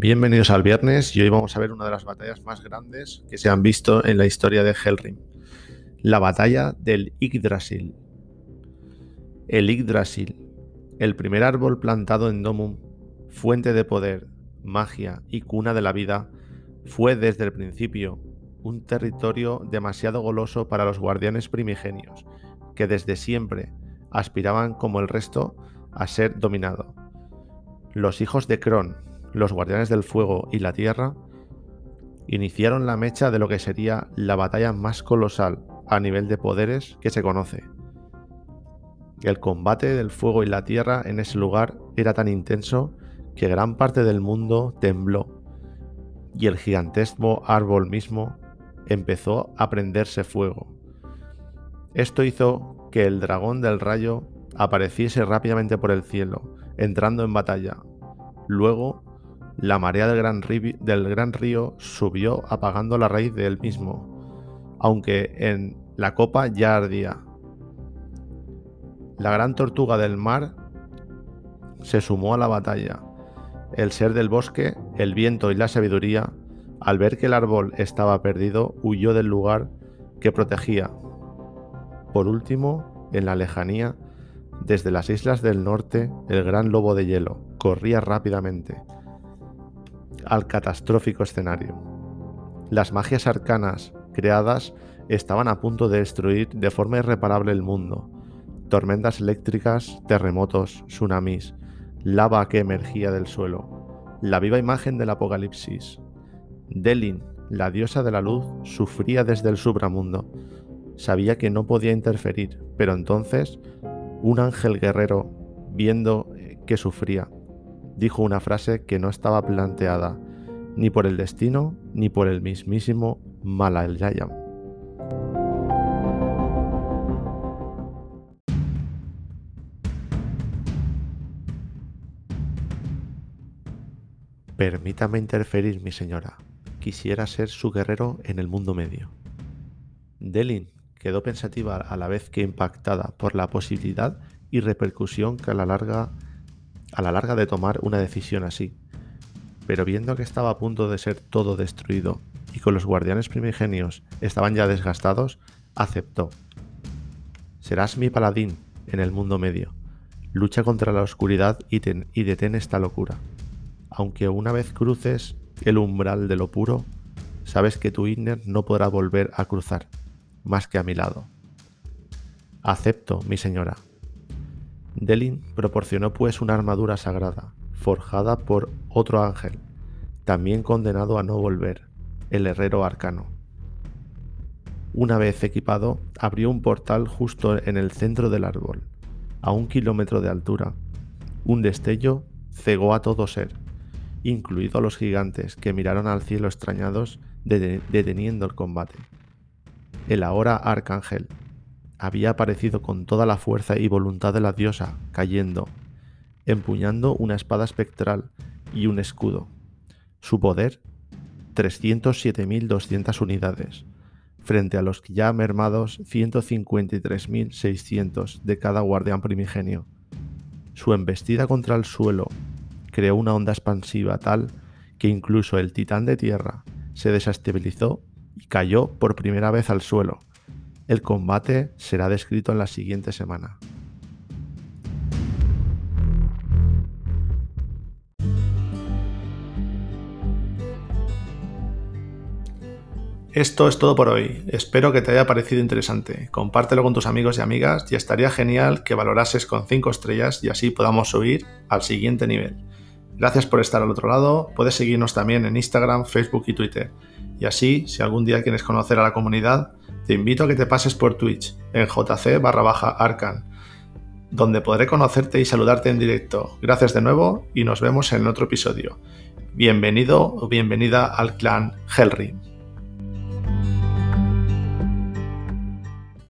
Bienvenidos al viernes y hoy vamos a ver una de las batallas más grandes que se han visto en la historia de Hellrim. La batalla del Yggdrasil. El Yggdrasil, el primer árbol plantado en Domum, fuente de poder, magia y cuna de la vida, fue desde el principio un territorio demasiado goloso para los guardianes primigenios, que desde siempre aspiraban como el resto a ser dominado. Los hijos de Kron, los guardianes del fuego y la tierra, iniciaron la mecha de lo que sería la batalla más colosal a nivel de poderes que se conoce. El combate del fuego y la tierra en ese lugar era tan intenso que gran parte del mundo tembló y el gigantesco árbol mismo empezó a prenderse fuego. Esto hizo que el dragón del rayo apareciese rápidamente por el cielo, entrando en batalla. Luego la marea del gran, río subió apagando la raíz del mismo, aunque en la copa ya ardía. La gran tortuga del mar se sumó a la batalla. El ser del bosque, el viento y la sabiduría, al ver que el árbol estaba perdido, huyó del lugar que protegía. Por último, en la lejanía, desde las islas del norte, el gran lobo de hielo corría rápidamente al catastrófico escenario. Las magias arcanas creadas estaban a punto de destruir de forma irreparable el mundo. Tormentas eléctricas, terremotos, tsunamis, lava que emergía del suelo, la viva imagen del apocalipsis. Delin, la diosa de la luz, sufría desde el supramundo. Sabía que no podía interferir, pero entonces un ángel guerrero, viendo que sufría, dijo una frase que no estaba planteada ni por el destino ni por el mismísimo Malayalam. Permítame interferir, mi señora. Quisiera ser su guerrero en el mundo medio. Delin quedó pensativa a la vez que impactada por la posibilidad y repercusión que a la larga a la larga de tomar una decisión así. Pero viendo que estaba a punto de ser todo destruido y con los guardianes primigenios estaban ya desgastados, aceptó. Serás mi paladín en el mundo medio. Lucha contra la oscuridad y, detén esta locura. Aunque una vez cruces el umbral de lo puro, sabes que tu Inner no podrá volver a cruzar, más que a mi lado. Acepto, mi señora, Delin proporcionó pues una armadura sagrada, forjada por otro ángel, también condenado a no volver, el herrero arcano. Una vez equipado, abrió un portal justo en el centro del árbol, a un kilómetro de altura. Un destello cegó a todo ser, incluido a los gigantes que miraron al cielo extrañados deteniendo el combate. El ahora arcángel había aparecido con toda la fuerza y voluntad de la diosa, cayendo, empuñando una espada espectral y un escudo. Su poder, 307.200 unidades, frente a los ya mermados 153.600 de cada guardián primigenio. Su embestida contra el suelo creó una onda expansiva tal que incluso el titán de tierra se desestabilizó y cayó por primera vez al suelo, el combate será descrito en la siguiente semana. Esto es todo por hoy. Espero que te haya parecido interesante. Compártelo con tus amigos y amigas y estaría genial que valorases con 5 estrellas y así podamos subir al siguiente nivel. Gracias por estar al otro lado. Puedes seguirnos también en Instagram, Facebook y Twitter. Y así, si algún día quieres conocer a la comunidad, te invito a que te pases por Twitch en jc barra baja arcan, donde podré conocerte y saludarte en directo. Gracias de nuevo y nos vemos en otro episodio. Bienvenido o bienvenida al clan Hellrim.